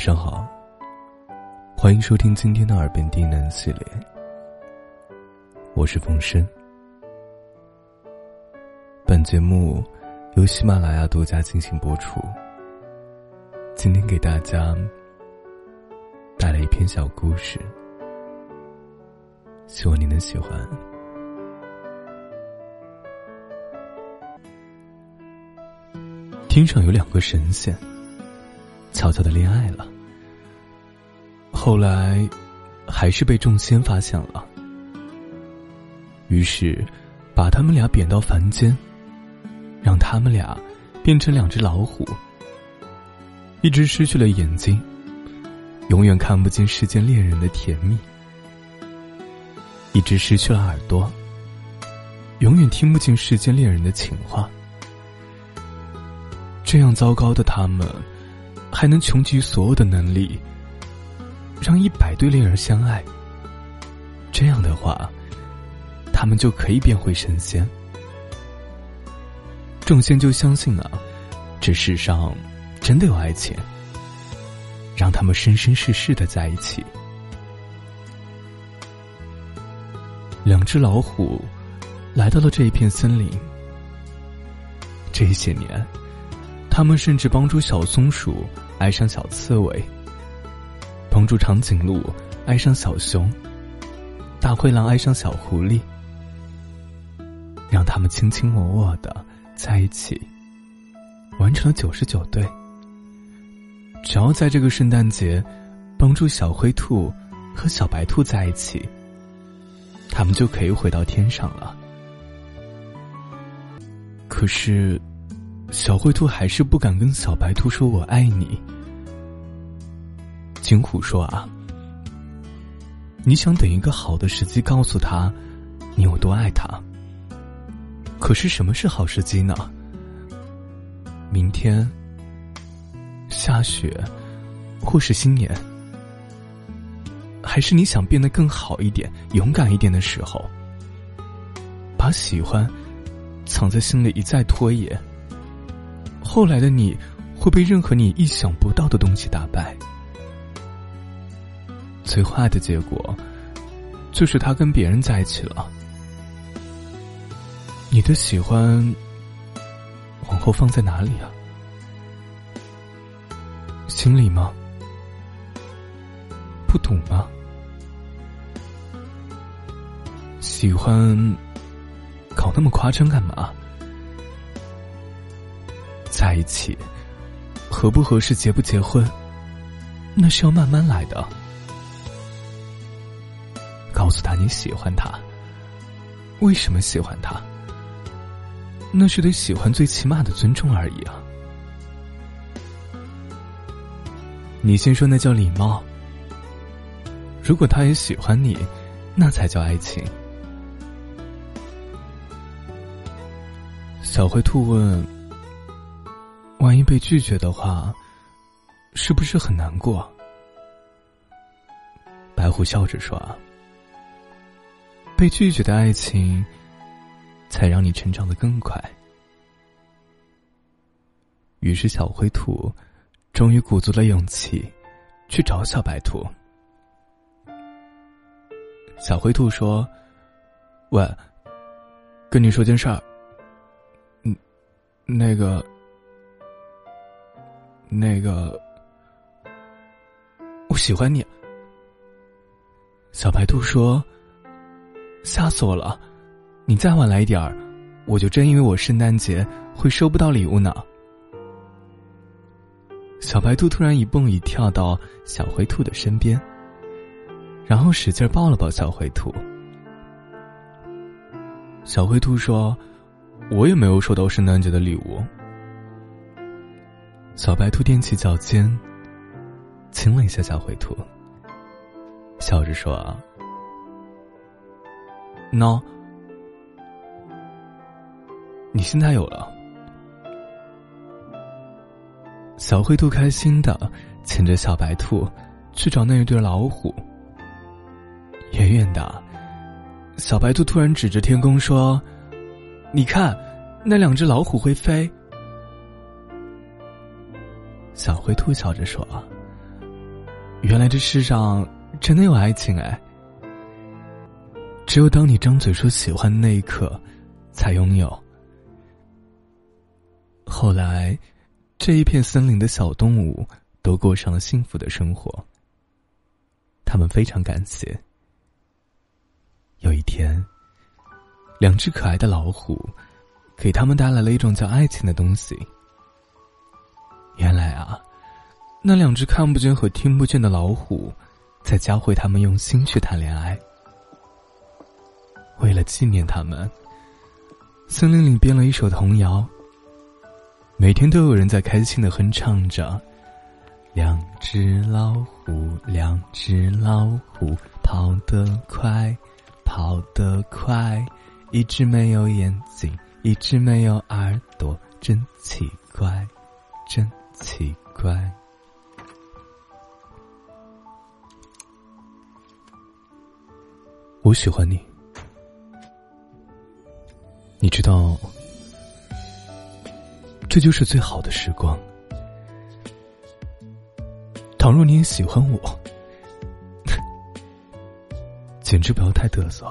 晚上好，欢迎收听今天的耳边低喃系列。我是风声。本节目由喜马拉雅独家进行播出。今天给大家带来一篇小故事，希望你能喜欢。天上有两个神仙。悄悄的恋爱了，后来还是被众仙发现了，于是把他们俩贬到凡间，让他们俩变成两只老虎，一只失去了眼睛，永远看不见世间恋人的甜蜜；一只失去了耳朵，永远听不见世间恋人的情话。这样糟糕的他们。还能穷极所有的能力，让一百对恋人相爱。这样的话，他们就可以变回神仙。众仙就相信啊，这世上真的有爱情，让他们生生世世的在一起。两只老虎来到了这一片森林。这些年。他们甚至帮助小松鼠爱上小刺猬，帮助长颈鹿爱上小熊，大灰狼爱上小狐狸，让他们卿卿我我的在一起，完成了九十九对。只要在这个圣诞节，帮助小灰兔和小白兔在一起，他们就可以回到天上了。可是。小灰兔还是不敢跟小白兔说“我爱你”。金虎说：“啊，你想等一个好的时机告诉他，你有多爱他。可是什么是好时机呢？明天、下雪，或是新年，还是你想变得更好一点、勇敢一点的时候？把喜欢藏在心里，一再拖延。”后来的你会被任何你意想不到的东西打败，最坏的结果就是他跟别人在一起了。你的喜欢往后放在哪里啊？心里吗？不懂吗？喜欢搞那么夸张干嘛？在一起，合不合适，结不结婚，那是要慢慢来的。告诉他你喜欢他，为什么喜欢他？那是对喜欢最起码的尊重而已啊。你先说那叫礼貌。如果他也喜欢你，那才叫爱情。小灰兔问。被拒绝的话，是不是很难过？白虎笑着说：“被拒绝的爱情，才让你成长的更快。”于是，小灰兔终于鼓足了勇气去找小白兔。小灰兔说：“喂，跟你说件事儿。嗯，那个。”那个，我喜欢你。小白兔说：“吓死我了！你再晚来一点儿，我就真以为我圣诞节会收不到礼物呢。”小白兔突然一蹦一跳到小灰兔的身边，然后使劲抱了抱小灰兔。小灰兔说：“我也没有收到圣诞节的礼物。”小白兔踮起脚尖，亲了一下小灰兔，笑着说：“no，你现在有了。”小灰兔开心的牵着小白兔去找那一对老虎。远远的，小白兔突然指着天空说：“你看，那两只老虎会飞。”小灰兔笑着说：“原来这世上真的有爱情哎！只有当你张嘴说喜欢的那一刻，才拥有。后来，这一片森林的小动物都过上了幸福的生活。他们非常感谢。有一天，两只可爱的老虎给他们带来了一种叫爱情的东西。原来啊。那两只看不见和听不见的老虎，在教会他们用心去谈恋爱。为了纪念他们，森林里编了一首童谣。每天都有人在开心的哼唱着：“两只老虎，两只老虎，跑得快，跑得快。一只没有眼睛，一只没有耳朵，真奇怪，真奇怪。”我喜欢你，你知道，这就是最好的时光。倘若你也喜欢我，简直不要太嘚瑟。